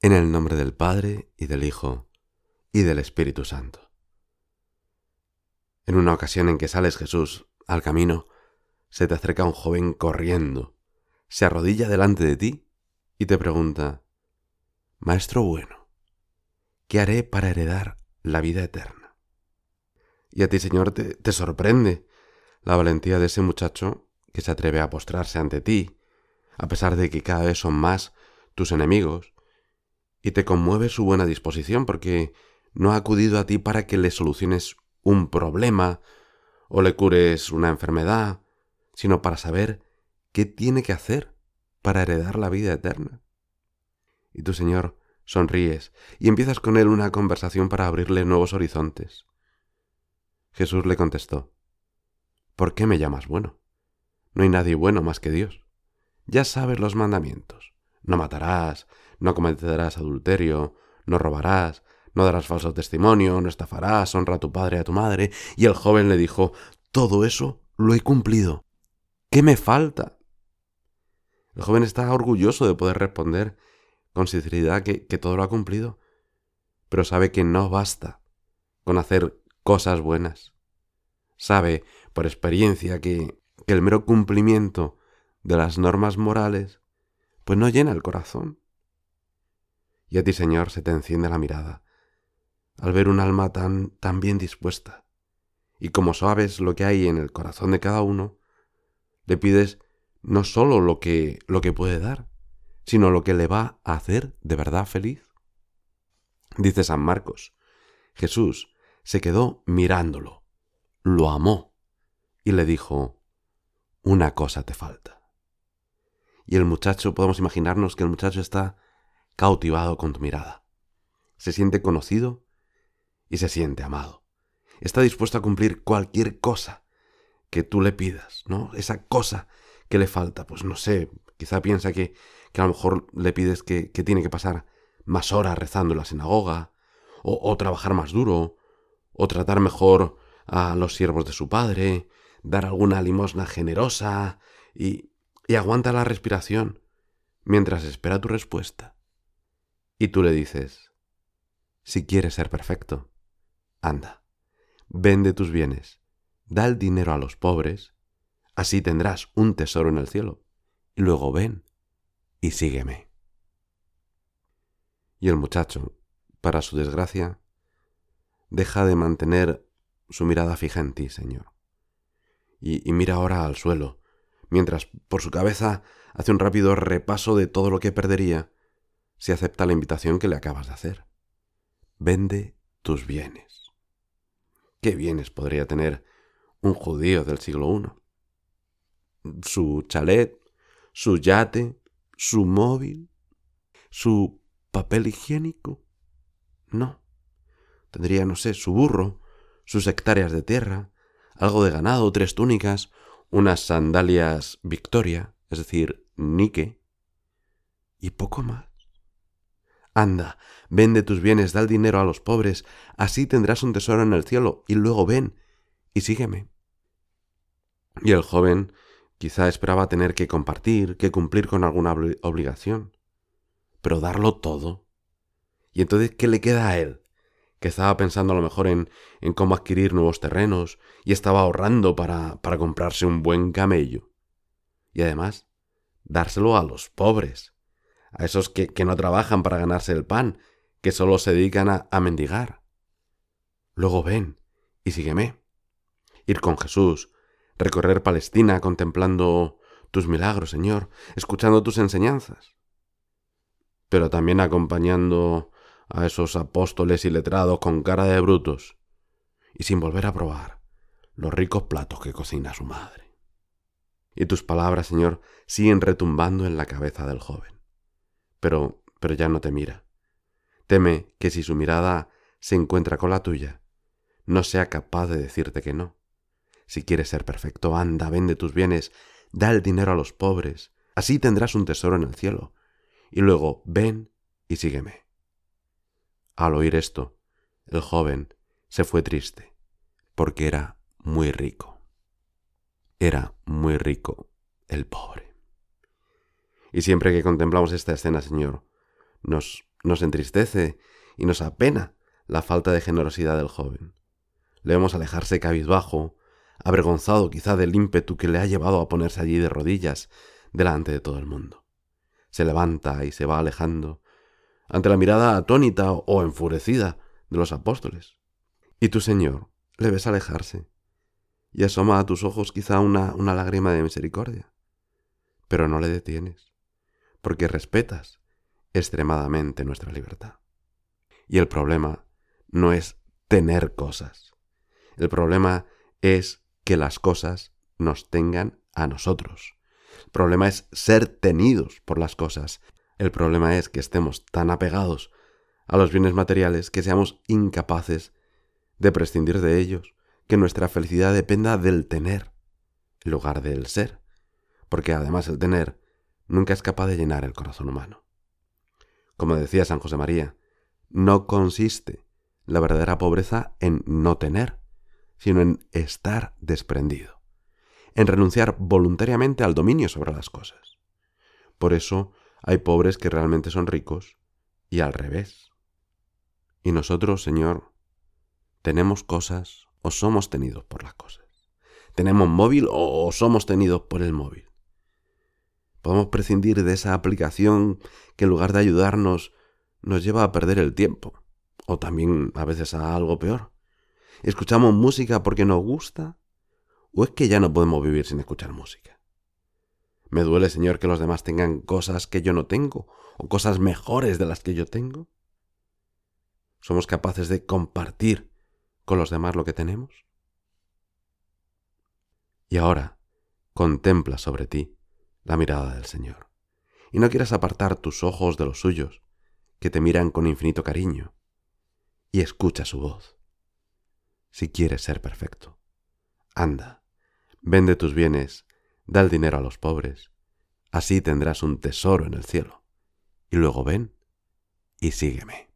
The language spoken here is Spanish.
En el nombre del Padre y del Hijo y del Espíritu Santo. En una ocasión en que sales Jesús al camino, se te acerca un joven corriendo, se arrodilla delante de ti y te pregunta, Maestro bueno, ¿qué haré para heredar la vida eterna? Y a ti, Señor, te, te sorprende la valentía de ese muchacho que se atreve a postrarse ante ti, a pesar de que cada vez son más tus enemigos, y te conmueve su buena disposición porque no ha acudido a ti para que le soluciones un problema o le cures una enfermedad, sino para saber qué tiene que hacer para heredar la vida eterna. Y tú, Señor, sonríes y empiezas con él una conversación para abrirle nuevos horizontes. Jesús le contestó, ¿Por qué me llamas bueno? No hay nadie bueno más que Dios. Ya sabes los mandamientos. No matarás, no cometerás adulterio, no robarás, no darás falso testimonio, no estafarás, honra a tu padre y a tu madre. Y el joven le dijo, todo eso lo he cumplido. ¿Qué me falta? El joven está orgulloso de poder responder con sinceridad que, que todo lo ha cumplido, pero sabe que no basta con hacer cosas buenas. Sabe por experiencia que, que el mero cumplimiento de las normas morales pues no llena el corazón. Y a ti, Señor, se te enciende la mirada al ver un alma tan, tan bien dispuesta. Y como sabes lo que hay en el corazón de cada uno, le pides no sólo lo que, lo que puede dar, sino lo que le va a hacer de verdad feliz. Dice San Marcos, Jesús se quedó mirándolo, lo amó y le dijo, una cosa te falta. Y el muchacho, podemos imaginarnos que el muchacho está cautivado con tu mirada. Se siente conocido y se siente amado. Está dispuesto a cumplir cualquier cosa que tú le pidas, ¿no? Esa cosa que le falta, pues no sé, quizá piensa que, que a lo mejor le pides que, que, tiene que pasar más horas rezando en la sinagoga, o, trabajar más duro, o tratar mejor a los siervos de su padre, dar alguna limosna generosa, y aguanta la respiración mientras espera tu respuesta. Y tú le dices, si quieres ser perfecto, anda, vende tus bienes, da el dinero a los pobres, así tendrás un tesoro en el cielo, y luego ven y sígueme. Y el muchacho, para su desgracia, deja de mantener su mirada fija en ti, Señor, y, y mira ahora al suelo, mientras por su cabeza hace un rápido repaso de todo lo que perdería si acepta la invitación que le acabas de hacer. Vende tus bienes. ¿Qué bienes podría tener un judío del siglo I? Su chalet, su yate, su móvil, su papel higiénico. No. Tendría, no sé, su burro, sus hectáreas de tierra, algo de ganado, tres túnicas, unas sandalias Victoria, es decir, Nike, y poco más. Anda, vende tus bienes, da el dinero a los pobres, así tendrás un tesoro en el cielo, y luego ven y sígueme. Y el joven quizá esperaba tener que compartir, que cumplir con alguna obligación, pero darlo todo. Y entonces, ¿qué le queda a él? Que estaba pensando a lo mejor en, en cómo adquirir nuevos terrenos y estaba ahorrando para, para comprarse un buen camello. Y además, dárselo a los pobres a esos que, que no trabajan para ganarse el pan, que solo se dedican a, a mendigar. Luego ven y sígueme. Ir con Jesús, recorrer Palestina contemplando tus milagros, Señor, escuchando tus enseñanzas, pero también acompañando a esos apóstoles y letrados con cara de brutos y sin volver a probar los ricos platos que cocina su madre. Y tus palabras, Señor, siguen retumbando en la cabeza del joven pero, pero ya no te mira. Teme que si su mirada se encuentra con la tuya, no sea capaz de decirte que no. Si quieres ser perfecto, anda, vende tus bienes, da el dinero a los pobres, así tendrás un tesoro en el cielo. Y luego ven y sígueme. Al oír esto, el joven se fue triste, porque era muy rico. Era muy rico el pobre. Y siempre que contemplamos esta escena, Señor, nos, Nos entristece y nos apena la falta de generosidad del joven. Le vemos alejarse cabizbajo, avergonzado quizá del ímpetu que le ha llevado a ponerse allí de rodillas delante de todo el mundo. Se levanta y se va alejando ante la mirada atónita o enfurecida de los apóstoles. Y tu Señor le ves alejarse y asoma a tus ojos quizá una, una lágrima de misericordia. Pero no le detienes, porque respetas extremadamente nuestra libertad. Y el problema no es tener cosas. El problema es que las cosas nos tengan a nosotros. El problema es ser tenidos por las cosas. El problema es que estemos tan apegados a los bienes materiales que seamos incapaces de prescindir de ellos, que nuestra felicidad dependa del tener en lugar del ser, porque además el tener nunca es capaz de llenar el corazón humano. Como decía San José María, no consiste la verdadera pobreza en no tener, sino en estar desprendido, en renunciar voluntariamente al dominio sobre las cosas. Por eso hay pobres que realmente son ricos y al revés. Y nosotros, Señor, tenemos cosas o somos tenidos por las cosas. Tenemos móvil o somos tenidos por el móvil. Podemos prescindir de esa aplicación que en lugar de ayudarnos nos lleva a perder el tiempo, o también a veces a algo peor. ¿Escuchamos música porque nos gusta? ¿O es que ya no podemos vivir sin escuchar música? Me duele, Señor, que los demás tengan cosas que yo no tengo, o cosas mejores de las que yo tengo. ¿Somos capaces de compartir con los demás lo que tenemos? Y ahora, contempla sobre ti la mirada del Señor, y no quieras apartar tus ojos de los suyos, que te miran con infinito cariño, y escucha su voz. Si quieres ser perfecto, anda, vende tus bienes, da el dinero a los pobres, así tendrás un tesoro en el cielo, y luego ven y sígueme.